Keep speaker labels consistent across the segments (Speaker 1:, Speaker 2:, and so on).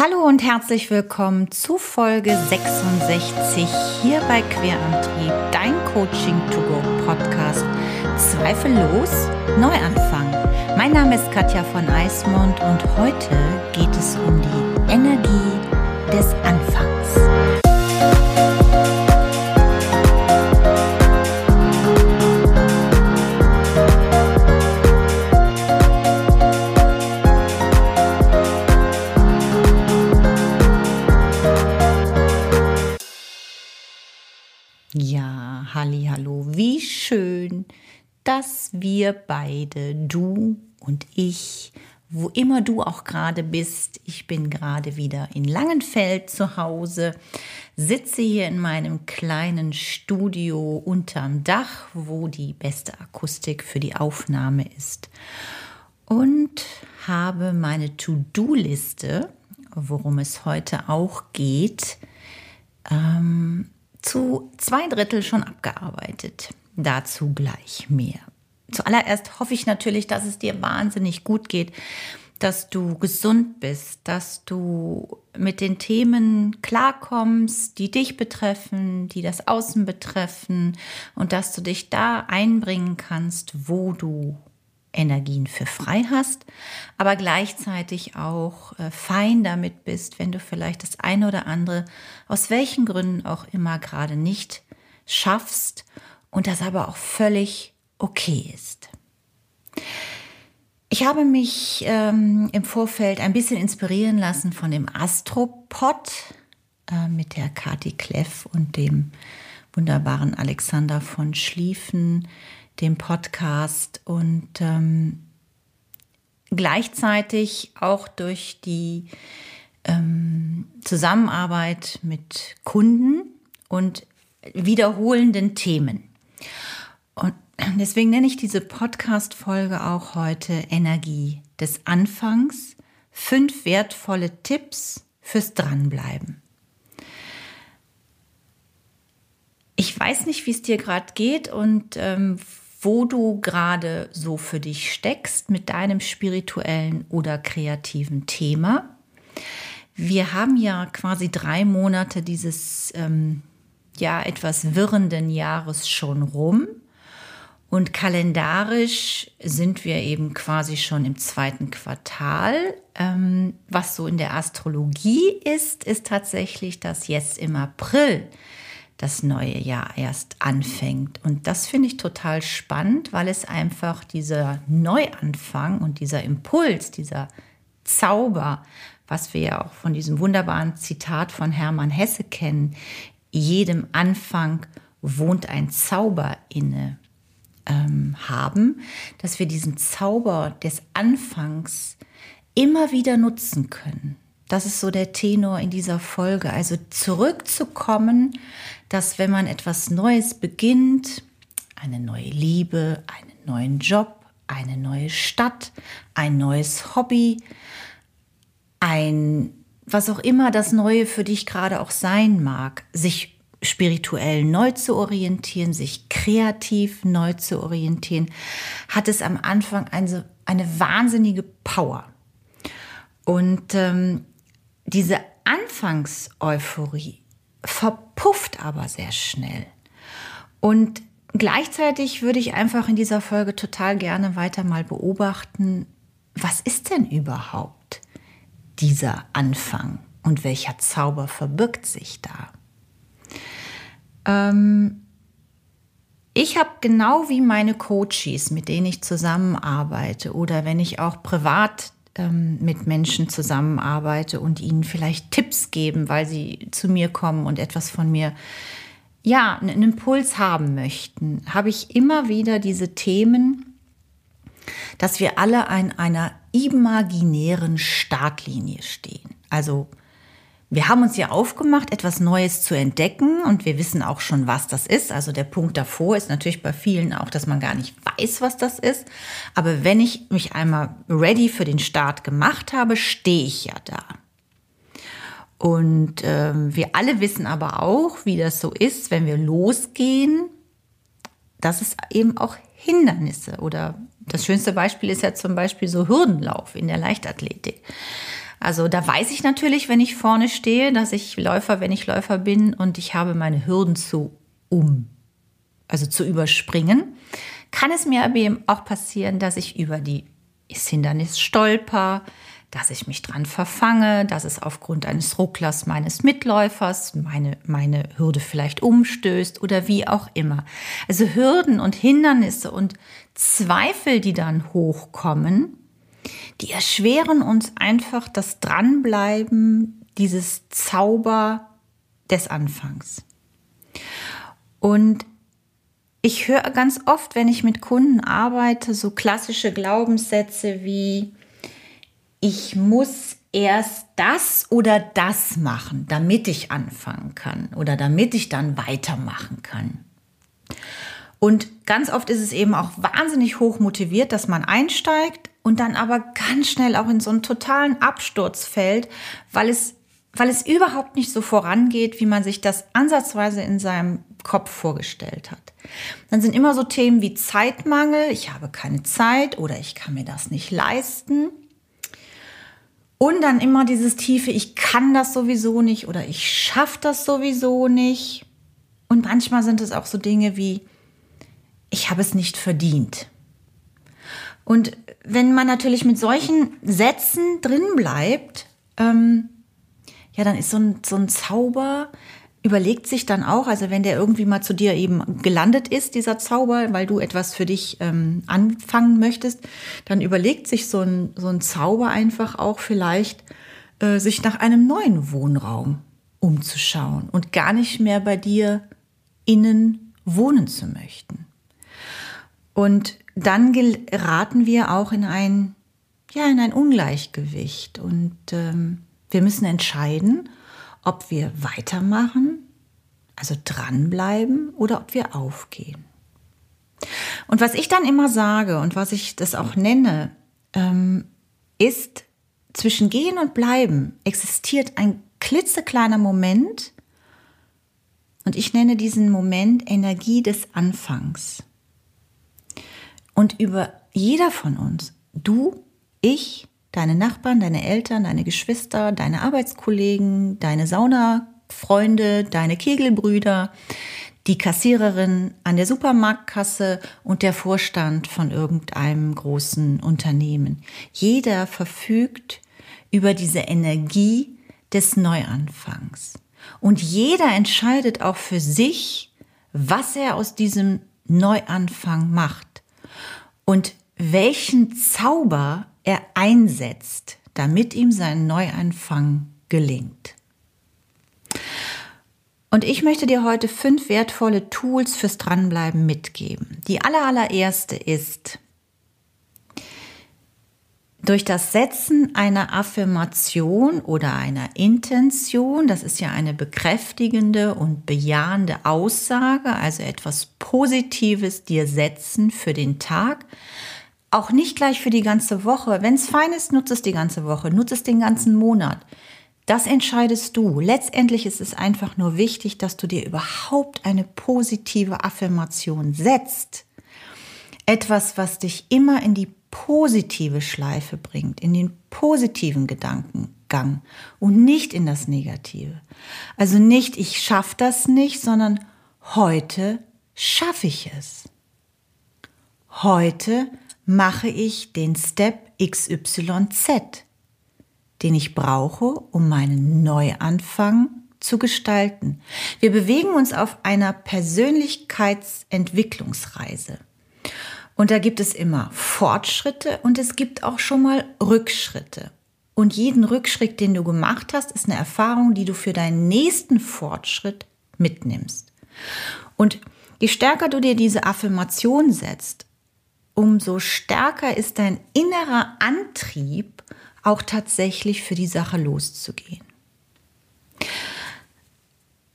Speaker 1: Hallo und herzlich willkommen zu Folge 66 hier bei Querantrieb, dein Coaching to go Podcast. Zweifellos Neuanfang. Mein Name ist Katja von Eismond und heute geht es um die Energie des wir beide, du und ich, wo immer du auch gerade bist, ich bin gerade wieder in Langenfeld zu Hause, sitze hier in meinem kleinen Studio unterm Dach, wo die beste Akustik für die Aufnahme ist und habe meine To-Do-Liste, worum es heute auch geht, ähm, zu zwei Drittel schon abgearbeitet. Dazu gleich mehr. Zuallererst hoffe ich natürlich, dass es dir wahnsinnig gut geht, dass du gesund bist, dass du mit den Themen klarkommst, die dich betreffen, die das Außen betreffen und dass du dich da einbringen kannst, wo du Energien für frei hast, aber gleichzeitig auch äh, fein damit bist, wenn du vielleicht das eine oder andere aus welchen Gründen auch immer gerade nicht schaffst und das aber auch völlig okay ist. Ich habe mich ähm, im Vorfeld ein bisschen inspirieren lassen von dem Astropod äh, mit der Kati Kleff und dem wunderbaren Alexander von Schlieffen, dem Podcast und ähm, gleichzeitig auch durch die ähm, Zusammenarbeit mit Kunden und wiederholenden Themen. Und deswegen nenne ich diese Podcast-Folge auch heute Energie des Anfangs. Fünf wertvolle Tipps fürs Dranbleiben. Ich weiß nicht, wie es dir gerade geht und ähm, wo du gerade so für dich steckst mit deinem spirituellen oder kreativen Thema. Wir haben ja quasi drei Monate dieses ähm, ja etwas wirrenden Jahres schon rum. Und kalendarisch sind wir eben quasi schon im zweiten Quartal. Ähm, was so in der Astrologie ist, ist tatsächlich, dass jetzt im April das neue Jahr erst anfängt. Und das finde ich total spannend, weil es einfach dieser Neuanfang und dieser Impuls, dieser Zauber, was wir ja auch von diesem wunderbaren Zitat von Hermann Hesse kennen, jedem Anfang wohnt ein Zauber inne ähm, haben, dass wir diesen Zauber des Anfangs immer wieder nutzen können. Das ist so der Tenor in dieser Folge. Also zurückzukommen, dass wenn man etwas Neues beginnt, eine neue Liebe, einen neuen Job, eine neue Stadt, ein neues Hobby, ein, was auch immer das Neue für dich gerade auch sein mag, sich spirituell neu zu orientieren, sich kreativ neu zu orientieren, hat es am Anfang eine, eine wahnsinnige Power. Und ähm, diese Anfangseuphorie verpufft aber sehr schnell. Und gleichzeitig würde ich einfach in dieser Folge total gerne weiter mal beobachten, was ist denn überhaupt dieser Anfang und welcher Zauber verbirgt sich da? Ähm, ich habe genau wie meine Coaches, mit denen ich zusammenarbeite oder wenn ich auch privat ähm, mit Menschen zusammenarbeite und ihnen vielleicht Tipps geben, weil sie zu mir kommen und etwas von mir, ja, einen Impuls haben möchten, habe ich immer wieder diese Themen, dass wir alle an einer imaginären Startlinie stehen. Also wir haben uns ja aufgemacht, etwas Neues zu entdecken und wir wissen auch schon, was das ist. Also der Punkt davor ist natürlich bei vielen auch, dass man gar nicht weiß, was das ist. Aber wenn ich mich einmal ready für den Start gemacht habe, stehe ich ja da. Und ähm, wir alle wissen aber auch, wie das so ist, wenn wir losgehen, dass es eben auch Hindernisse oder das schönste Beispiel ist ja zum Beispiel so Hürdenlauf in der Leichtathletik Also da weiß ich natürlich, wenn ich vorne stehe, dass ich Läufer, wenn ich Läufer bin und ich habe meine Hürden zu um, also zu überspringen, kann es mir aber eben auch passieren, dass ich über die Hindernis stolper, dass ich mich dran verfange, dass es aufgrund eines Rucklers meines Mitläufers meine, meine Hürde vielleicht umstößt oder wie auch immer. Also Hürden und Hindernisse und Zweifel, die dann hochkommen, die erschweren uns einfach das Dranbleiben dieses Zauber des Anfangs. Und ich höre ganz oft, wenn ich mit Kunden arbeite, so klassische Glaubenssätze wie, ich muss erst das oder das machen, damit ich anfangen kann oder damit ich dann weitermachen kann. Und ganz oft ist es eben auch wahnsinnig hoch motiviert, dass man einsteigt und dann aber ganz schnell auch in so einen totalen Absturz fällt, weil es, weil es überhaupt nicht so vorangeht, wie man sich das ansatzweise in seinem Kopf vorgestellt hat. Dann sind immer so Themen wie Zeitmangel, ich habe keine Zeit oder ich kann mir das nicht leisten. Und dann immer dieses tiefe, ich kann das sowieso nicht oder ich schaffe das sowieso nicht. Und manchmal sind es auch so Dinge wie, ich habe es nicht verdient. Und wenn man natürlich mit solchen Sätzen drin bleibt, ähm, ja, dann ist so ein, so ein Zauber, überlegt sich dann auch, also wenn der irgendwie mal zu dir eben gelandet ist, dieser Zauber, weil du etwas für dich ähm, anfangen möchtest, dann überlegt sich so ein, so ein Zauber einfach auch vielleicht, äh, sich nach einem neuen Wohnraum umzuschauen und gar nicht mehr bei dir innen wohnen zu möchten. Und dann geraten wir auch in ein, ja, in ein Ungleichgewicht und ähm, wir müssen entscheiden, ob wir weitermachen, also dranbleiben oder ob wir aufgehen. Und was ich dann immer sage und was ich das auch nenne, ähm, ist, zwischen Gehen und Bleiben existiert ein klitzekleiner Moment und ich nenne diesen Moment Energie des Anfangs. Und über jeder von uns, du, ich, deine Nachbarn, deine Eltern, deine Geschwister, deine Arbeitskollegen, deine Saunafreunde, deine Kegelbrüder, die Kassiererin an der Supermarktkasse und der Vorstand von irgendeinem großen Unternehmen. Jeder verfügt über diese Energie des Neuanfangs. Und jeder entscheidet auch für sich, was er aus diesem Neuanfang macht und welchen Zauber er einsetzt, damit ihm sein Neuanfang gelingt. Und ich möchte dir heute fünf wertvolle Tools fürs Dranbleiben mitgeben. Die allerallererste ist, durch das Setzen einer Affirmation oder einer Intention, das ist ja eine bekräftigende und bejahende Aussage, also etwas Positives dir setzen für den Tag, auch nicht gleich für die ganze Woche. Wenn es fein ist, nutze es die ganze Woche, nutze es den ganzen Monat. Das entscheidest du. Letztendlich ist es einfach nur wichtig, dass du dir überhaupt eine positive Affirmation setzt. Etwas, was dich immer in die positive Schleife bringt, in den positiven Gedankengang und nicht in das Negative. Also nicht, ich schaffe das nicht, sondern heute schaffe ich es. Heute mache ich den Step XYZ, den ich brauche, um meinen Neuanfang zu gestalten. Wir bewegen uns auf einer Persönlichkeitsentwicklungsreise. Und da gibt es immer Fortschritte und es gibt auch schon mal Rückschritte. Und jeden Rückschritt, den du gemacht hast, ist eine Erfahrung, die du für deinen nächsten Fortschritt mitnimmst. Und je stärker du dir diese Affirmation setzt, umso stärker ist dein innerer Antrieb, auch tatsächlich für die Sache loszugehen.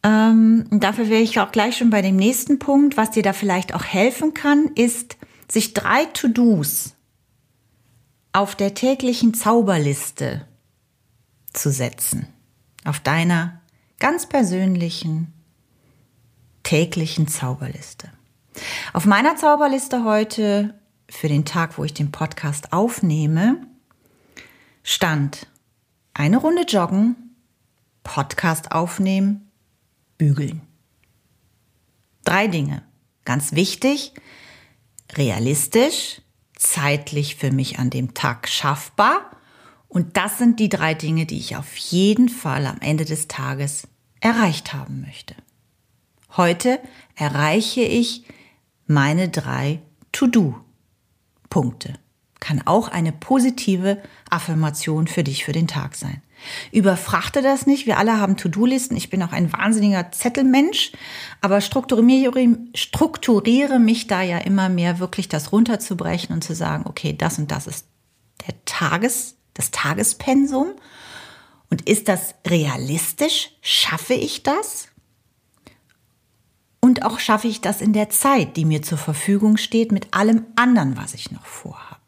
Speaker 1: Ähm, dafür wäre ich auch gleich schon bei dem nächsten Punkt. Was dir da vielleicht auch helfen kann, ist, sich drei To-Dos auf der täglichen Zauberliste zu setzen. Auf deiner ganz persönlichen täglichen Zauberliste. Auf meiner Zauberliste heute für den Tag, wo ich den Podcast aufnehme, stand eine Runde joggen, Podcast aufnehmen, bügeln. Drei Dinge. Ganz wichtig, realistisch, zeitlich für mich an dem Tag schaffbar. Und das sind die drei Dinge, die ich auf jeden Fall am Ende des Tages erreicht haben möchte. Heute erreiche ich meine drei To-Do-Punkte. Kann auch eine positive Affirmation für dich für den Tag sein. Überfrachte das nicht. Wir alle haben To-Do-Listen. Ich bin auch ein wahnsinniger Zettelmensch, aber strukturiere, strukturiere mich da ja immer mehr, wirklich das runterzubrechen und zu sagen, okay, das und das ist der Tages, das Tagespensum. Und ist das realistisch? Schaffe ich das? Und auch schaffe ich das in der Zeit, die mir zur Verfügung steht, mit allem anderen, was ich noch vorhabe.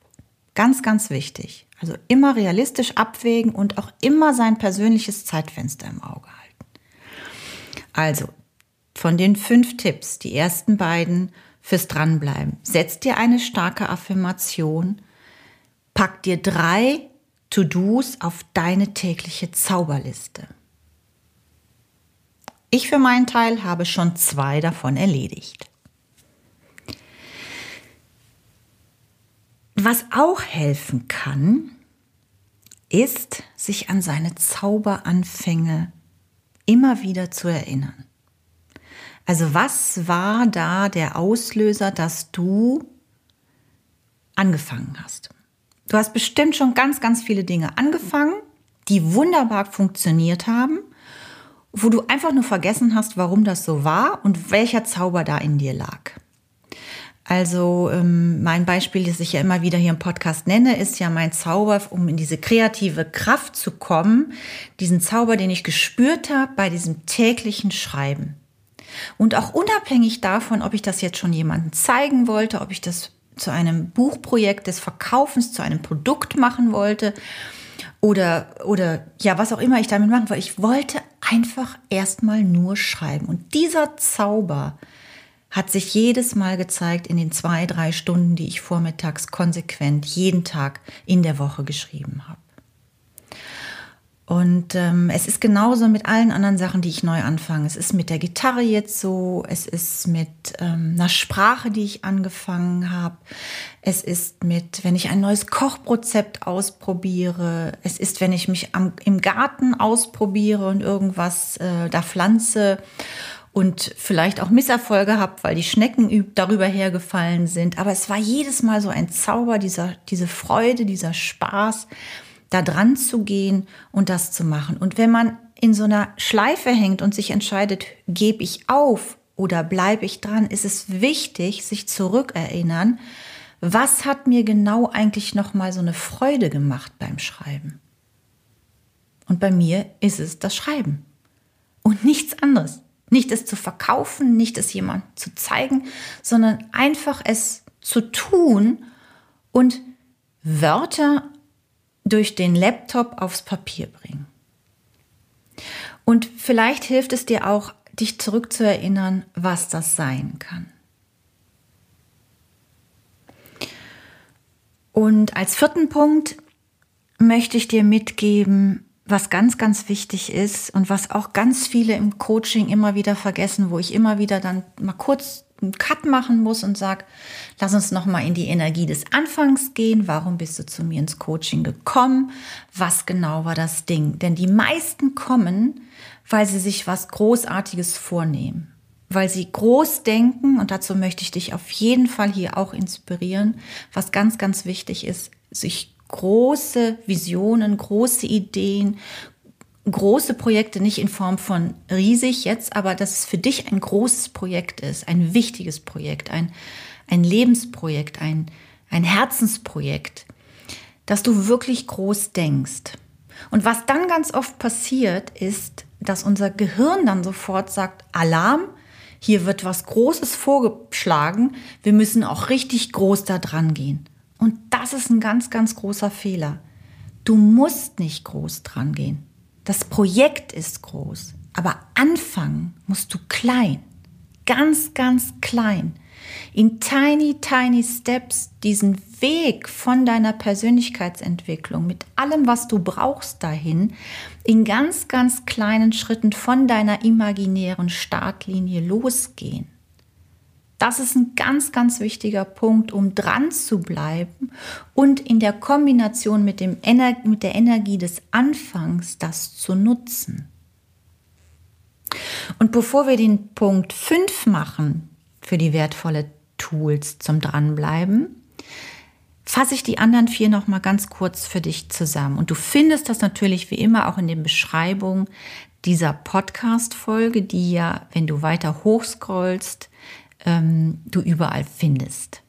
Speaker 1: Ganz, ganz wichtig. Also immer realistisch abwägen und auch immer sein persönliches Zeitfenster im Auge halten. Also, von den fünf Tipps, die ersten beiden fürs Dranbleiben. Setz dir eine starke Affirmation, pack dir drei To-Dos auf deine tägliche Zauberliste. Ich für meinen Teil habe schon zwei davon erledigt. Was auch helfen kann, ist, sich an seine Zauberanfänge immer wieder zu erinnern. Also was war da der Auslöser, dass du angefangen hast? Du hast bestimmt schon ganz, ganz viele Dinge angefangen, die wunderbar funktioniert haben, wo du einfach nur vergessen hast, warum das so war und welcher Zauber da in dir lag. Also ähm, mein Beispiel, das ich ja immer wieder hier im Podcast nenne, ist ja mein Zauber, um in diese kreative Kraft zu kommen, diesen Zauber, den ich gespürt habe bei diesem täglichen Schreiben. Und auch unabhängig davon, ob ich das jetzt schon jemandem zeigen wollte, ob ich das zu einem Buchprojekt des Verkaufens, zu einem Produkt machen wollte oder, oder ja, was auch immer ich damit machen wollte. Ich wollte einfach erstmal nur schreiben. Und dieser Zauber, hat sich jedes Mal gezeigt in den zwei, drei Stunden, die ich vormittags konsequent jeden Tag in der Woche geschrieben habe. Und ähm, es ist genauso mit allen anderen Sachen, die ich neu anfange. Es ist mit der Gitarre jetzt so, es ist mit ähm, einer Sprache, die ich angefangen habe. Es ist mit, wenn ich ein neues Kochrezept ausprobiere. Es ist, wenn ich mich am, im Garten ausprobiere und irgendwas äh, da pflanze und vielleicht auch Misserfolge habe, weil die Schnecken darüber hergefallen sind. Aber es war jedes Mal so ein Zauber, dieser, diese Freude, dieser Spaß, da dran zu gehen und das zu machen. Und wenn man in so einer Schleife hängt und sich entscheidet, gebe ich auf oder bleibe ich dran, ist es wichtig, sich zurückerinnern, was hat mir genau eigentlich noch mal so eine Freude gemacht beim Schreiben? Und bei mir ist es das Schreiben und nichts anderes. Nicht es zu verkaufen, nicht es jemand zu zeigen, sondern einfach es zu tun und Wörter durch den Laptop aufs Papier bringen. Und vielleicht hilft es dir auch, dich zurückzuerinnern, was das sein kann. Und als vierten Punkt möchte ich dir mitgeben, was ganz, ganz wichtig ist und was auch ganz viele im Coaching immer wieder vergessen, wo ich immer wieder dann mal kurz einen Cut machen muss und sag, lass uns noch mal in die Energie des Anfangs gehen. Warum bist du zu mir ins Coaching gekommen? Was genau war das Ding? Denn die meisten kommen, weil sie sich was Großartiges vornehmen, weil sie groß denken und dazu möchte ich dich auf jeden Fall hier auch inspirieren. Was ganz, ganz wichtig ist, sich große Visionen, große Ideen, große Projekte, nicht in Form von riesig jetzt, aber dass es für dich ein großes Projekt ist, ein wichtiges Projekt, ein, ein Lebensprojekt, ein, ein Herzensprojekt, dass du wirklich groß denkst. Und was dann ganz oft passiert, ist, dass unser Gehirn dann sofort sagt, Alarm, hier wird was Großes vorgeschlagen, wir müssen auch richtig groß da dran gehen. Und das ist ein ganz, ganz großer Fehler. Du musst nicht groß dran gehen. Das Projekt ist groß, aber anfangen musst du klein. Ganz, ganz klein. in tiny, tiny Steps diesen Weg von deiner Persönlichkeitsentwicklung mit allem, was du brauchst dahin, in ganz, ganz kleinen Schritten von deiner imaginären Startlinie losgehen. Das ist ein ganz, ganz wichtiger Punkt, um dran zu bleiben und in der Kombination mit, dem Ener mit der Energie des Anfangs das zu nutzen. Und bevor wir den Punkt 5 machen für die wertvolle Tools zum Dranbleiben, fasse ich die anderen vier noch mal ganz kurz für dich zusammen. Und du findest das natürlich wie immer auch in den Beschreibungen dieser Podcast-Folge, die ja, wenn du weiter hochscrollst, ähm, du überall findest.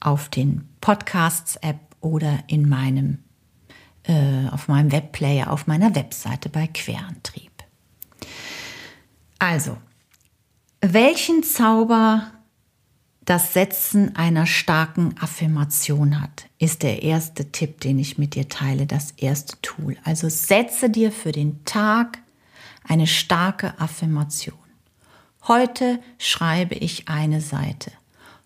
Speaker 1: Auf den Podcasts-App oder in meinem, äh, auf meinem Webplayer, auf meiner Webseite bei Querantrieb. Also, welchen Zauber das Setzen einer starken Affirmation hat, ist der erste Tipp, den ich mit dir teile, das erste Tool. Also setze dir für den Tag eine starke Affirmation. Heute schreibe ich eine Seite.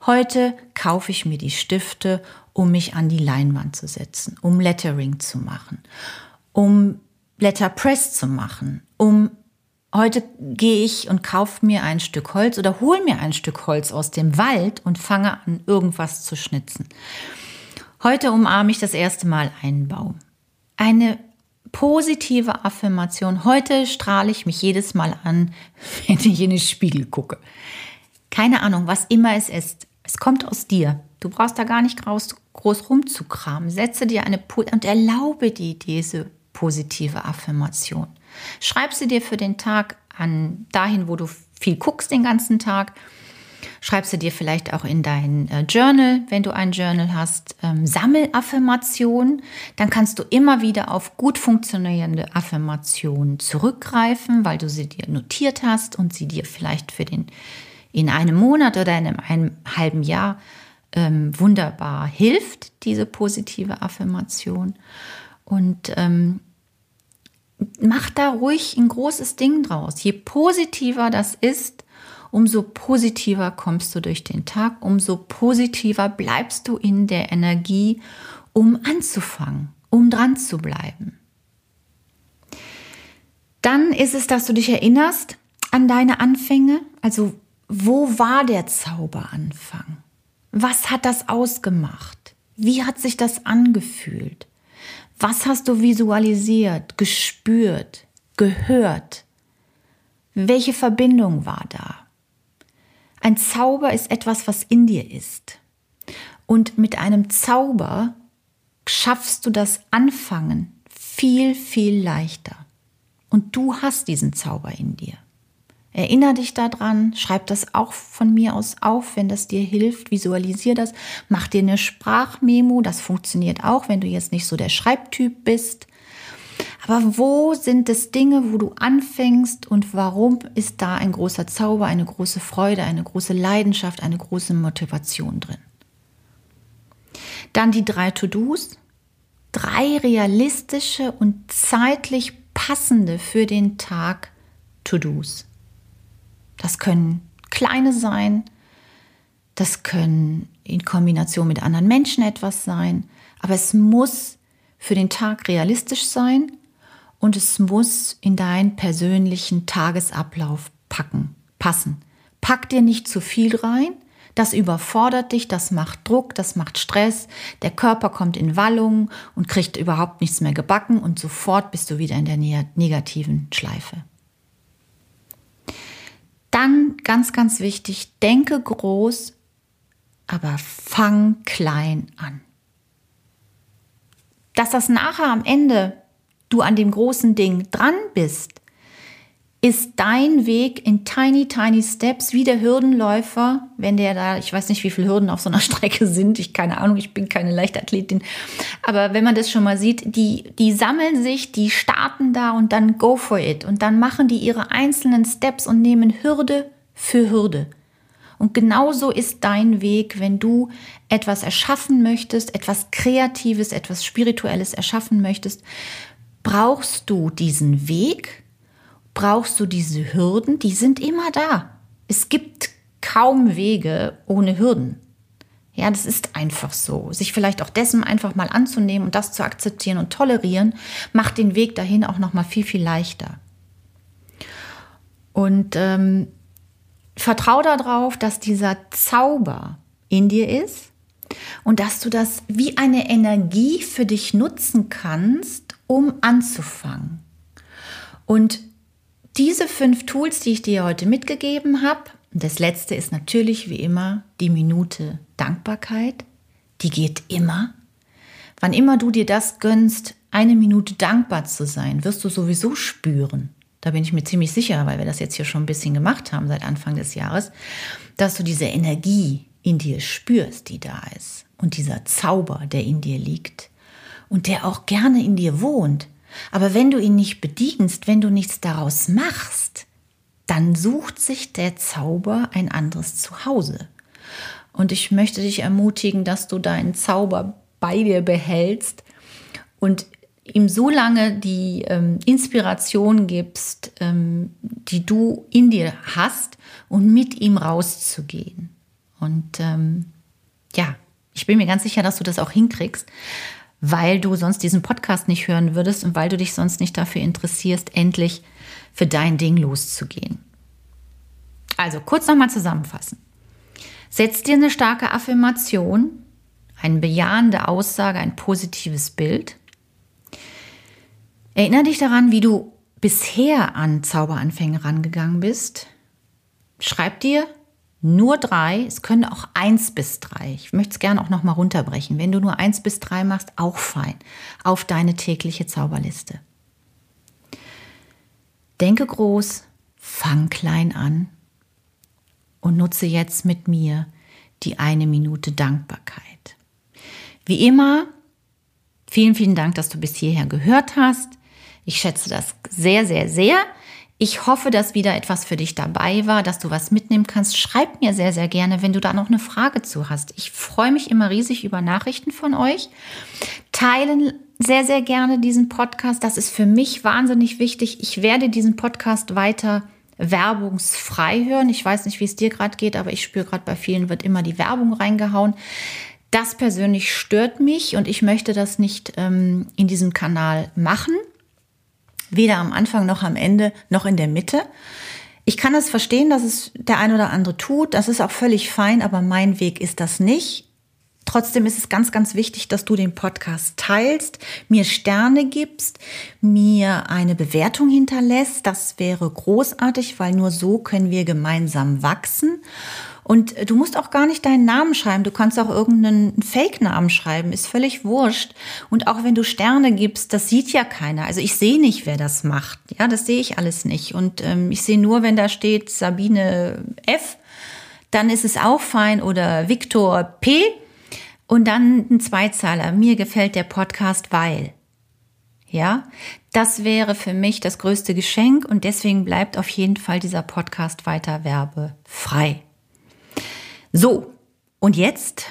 Speaker 1: Heute kaufe ich mir die Stifte, um mich an die Leinwand zu setzen, um Lettering zu machen, um Letterpress zu machen, um Heute gehe ich und kaufe mir ein Stück Holz oder hole mir ein Stück Holz aus dem Wald und fange an, irgendwas zu schnitzen. Heute umarme ich das erste Mal einen Baum. Eine positive Affirmation. Heute strahle ich mich jedes Mal an, wenn ich in den Spiegel gucke. Keine Ahnung, was immer es ist. Es kommt aus dir. Du brauchst da gar nicht groß, groß rumzukramen. Setze dir eine und erlaube dir diese positive Affirmation. Schreib sie dir für den Tag an dahin, wo du viel guckst den ganzen Tag. Schreib sie dir vielleicht auch in dein äh, Journal, wenn du ein Journal hast. Ähm, sammel Affirmationen. Dann kannst du immer wieder auf gut funktionierende Affirmationen zurückgreifen, weil du sie dir notiert hast und sie dir vielleicht für den in einem Monat oder in einem, einem halben Jahr ähm, wunderbar hilft, diese positive Affirmation. Und ähm, mach da ruhig ein großes Ding draus. Je positiver das ist, umso positiver kommst du durch den Tag, umso positiver bleibst du in der Energie, um anzufangen, um dran zu bleiben. Dann ist es, dass du dich erinnerst an deine Anfänge. Also, wo war der Zauberanfang? Was hat das ausgemacht? Wie hat sich das angefühlt? Was hast du visualisiert, gespürt, gehört? Welche Verbindung war da? Ein Zauber ist etwas, was in dir ist. Und mit einem Zauber schaffst du das Anfangen viel, viel leichter. Und du hast diesen Zauber in dir. Erinner dich daran, schreib das auch von mir aus auf, wenn das dir hilft, visualisier das, mach dir eine Sprachmemo, das funktioniert auch, wenn du jetzt nicht so der Schreibtyp bist. Aber wo sind es Dinge, wo du anfängst und warum ist da ein großer Zauber, eine große Freude, eine große Leidenschaft, eine große Motivation drin? Dann die drei To-Dos, drei realistische und zeitlich passende für den Tag To-Dos. Das können kleine sein, das können in Kombination mit anderen Menschen etwas sein, aber es muss für den Tag realistisch sein und es muss in deinen persönlichen Tagesablauf packen, passen. Pack dir nicht zu viel rein, das überfordert dich, das macht Druck, das macht Stress, der Körper kommt in Wallungen und kriegt überhaupt nichts mehr gebacken und sofort bist du wieder in der negativen Schleife. Dann ganz, ganz wichtig, denke groß, aber fang klein an. Dass das nachher am Ende du an dem großen Ding dran bist, ist dein Weg in tiny, tiny steps wie der Hürdenläufer, wenn der da, ich weiß nicht, wie viele Hürden auf so einer Strecke sind, ich keine Ahnung, ich bin keine Leichtathletin, aber wenn man das schon mal sieht, die, die sammeln sich, die starten da und dann go for it und dann machen die ihre einzelnen Steps und nehmen Hürde für Hürde. Und genauso ist dein Weg, wenn du etwas erschaffen möchtest, etwas Kreatives, etwas Spirituelles erschaffen möchtest, brauchst du diesen Weg, brauchst du diese Hürden, die sind immer da. Es gibt kaum Wege ohne Hürden. Ja, das ist einfach so. Sich vielleicht auch dessen einfach mal anzunehmen und das zu akzeptieren und tolerieren, macht den Weg dahin auch noch mal viel viel leichter. Und ähm, vertrau darauf, dass dieser Zauber in dir ist und dass du das wie eine Energie für dich nutzen kannst, um anzufangen. Und diese fünf Tools, die ich dir heute mitgegeben habe, das letzte ist natürlich wie immer die Minute Dankbarkeit. Die geht immer. Wann immer du dir das gönnst, eine Minute dankbar zu sein, wirst du sowieso spüren. Da bin ich mir ziemlich sicher, weil wir das jetzt hier schon ein bisschen gemacht haben seit Anfang des Jahres, dass du diese Energie in dir spürst, die da ist. Und dieser Zauber, der in dir liegt und der auch gerne in dir wohnt. Aber wenn du ihn nicht bedienst, wenn du nichts daraus machst, dann sucht sich der Zauber ein anderes Zuhause. Und ich möchte dich ermutigen, dass du deinen Zauber bei dir behältst und ihm so lange die ähm, Inspiration gibst, ähm, die du in dir hast und mit ihm rauszugehen. Und ähm, ja, ich bin mir ganz sicher, dass du das auch hinkriegst, weil du sonst diesen Podcast nicht hören würdest und weil du dich sonst nicht dafür interessierst, endlich für dein Ding loszugehen. Also kurz nochmal zusammenfassen. Setz dir eine starke Affirmation, eine bejahende Aussage, ein positives Bild. Erinnere dich daran, wie du bisher an Zauberanfänge rangegangen bist. Schreib dir nur drei, es können auch eins bis drei. Ich möchte es gerne auch nochmal runterbrechen. Wenn du nur eins bis drei machst, auch fein. Auf deine tägliche Zauberliste. Denke groß, fang klein an und nutze jetzt mit mir die eine Minute Dankbarkeit. Wie immer, vielen, vielen Dank, dass du bis hierher gehört hast. Ich schätze das sehr, sehr, sehr. Ich hoffe, dass wieder etwas für dich dabei war, dass du was mitnehmen kannst. Schreib mir sehr, sehr gerne, wenn du da noch eine Frage zu hast. Ich freue mich immer riesig über Nachrichten von euch. Teilen sehr, sehr gerne diesen Podcast. Das ist für mich wahnsinnig wichtig. Ich werde diesen Podcast weiter werbungsfrei hören. Ich weiß nicht, wie es dir gerade geht, aber ich spüre gerade bei vielen wird immer die Werbung reingehauen. Das persönlich stört mich und ich möchte das nicht ähm, in diesem Kanal machen. Weder am Anfang noch am Ende noch in der Mitte. Ich kann es verstehen, dass es der ein oder andere tut. Das ist auch völlig fein, aber mein Weg ist das nicht. Trotzdem ist es ganz, ganz wichtig, dass du den Podcast teilst, mir Sterne gibst, mir eine Bewertung hinterlässt. Das wäre großartig, weil nur so können wir gemeinsam wachsen. Und du musst auch gar nicht deinen Namen schreiben. Du kannst auch irgendeinen Fake-Namen schreiben. Ist völlig wurscht. Und auch wenn du Sterne gibst, das sieht ja keiner. Also ich sehe nicht, wer das macht. Ja, das sehe ich alles nicht. Und ähm, ich sehe nur, wenn da steht Sabine F., dann ist es auch fein. Oder Viktor P., und dann ein Zweizahler. Mir gefällt der Podcast, weil. Ja, das wäre für mich das größte Geschenk und deswegen bleibt auf jeden Fall dieser Podcast weiter werbefrei. So, und jetzt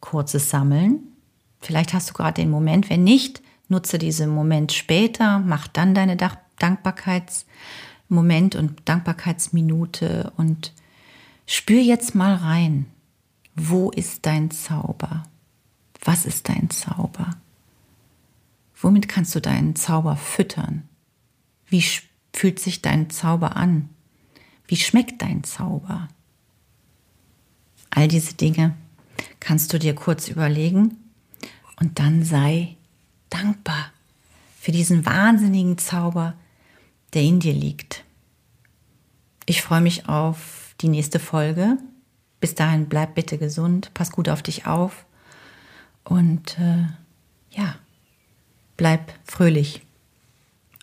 Speaker 1: kurzes Sammeln. Vielleicht hast du gerade den Moment, wenn nicht, nutze diesen Moment später, mach dann deine Dankbarkeitsmoment und Dankbarkeitsminute und spür jetzt mal rein. Wo ist dein Zauber? Was ist dein Zauber? Womit kannst du deinen Zauber füttern? Wie fühlt sich dein Zauber an? Wie schmeckt dein Zauber? All diese Dinge kannst du dir kurz überlegen und dann sei dankbar für diesen wahnsinnigen Zauber, der in dir liegt. Ich freue mich auf die nächste Folge bis dahin bleib bitte gesund, pass gut auf dich auf und äh, ja, bleib fröhlich.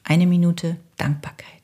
Speaker 1: Eine Minute Dankbarkeit.